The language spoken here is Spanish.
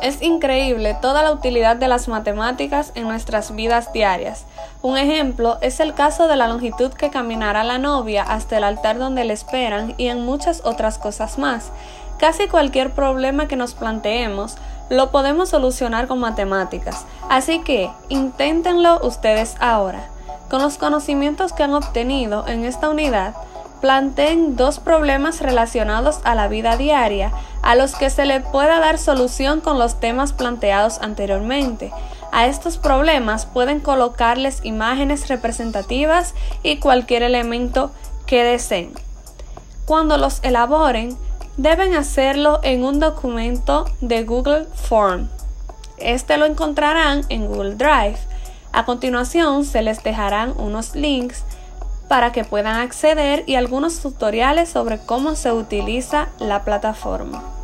Es increíble toda la utilidad de las matemáticas en nuestras vidas diarias. Un ejemplo es el caso de la longitud que caminará la novia hasta el altar donde le esperan y en muchas otras cosas más. Casi cualquier problema que nos planteemos lo podemos solucionar con matemáticas, así que inténtenlo ustedes ahora. Con los conocimientos que han obtenido en esta unidad, planteen dos problemas relacionados a la vida diaria a los que se le pueda dar solución con los temas planteados anteriormente. A estos problemas pueden colocarles imágenes representativas y cualquier elemento que deseen. Cuando los elaboren, deben hacerlo en un documento de Google Form. Este lo encontrarán en Google Drive. A continuación se les dejarán unos links para que puedan acceder y algunos tutoriales sobre cómo se utiliza la plataforma.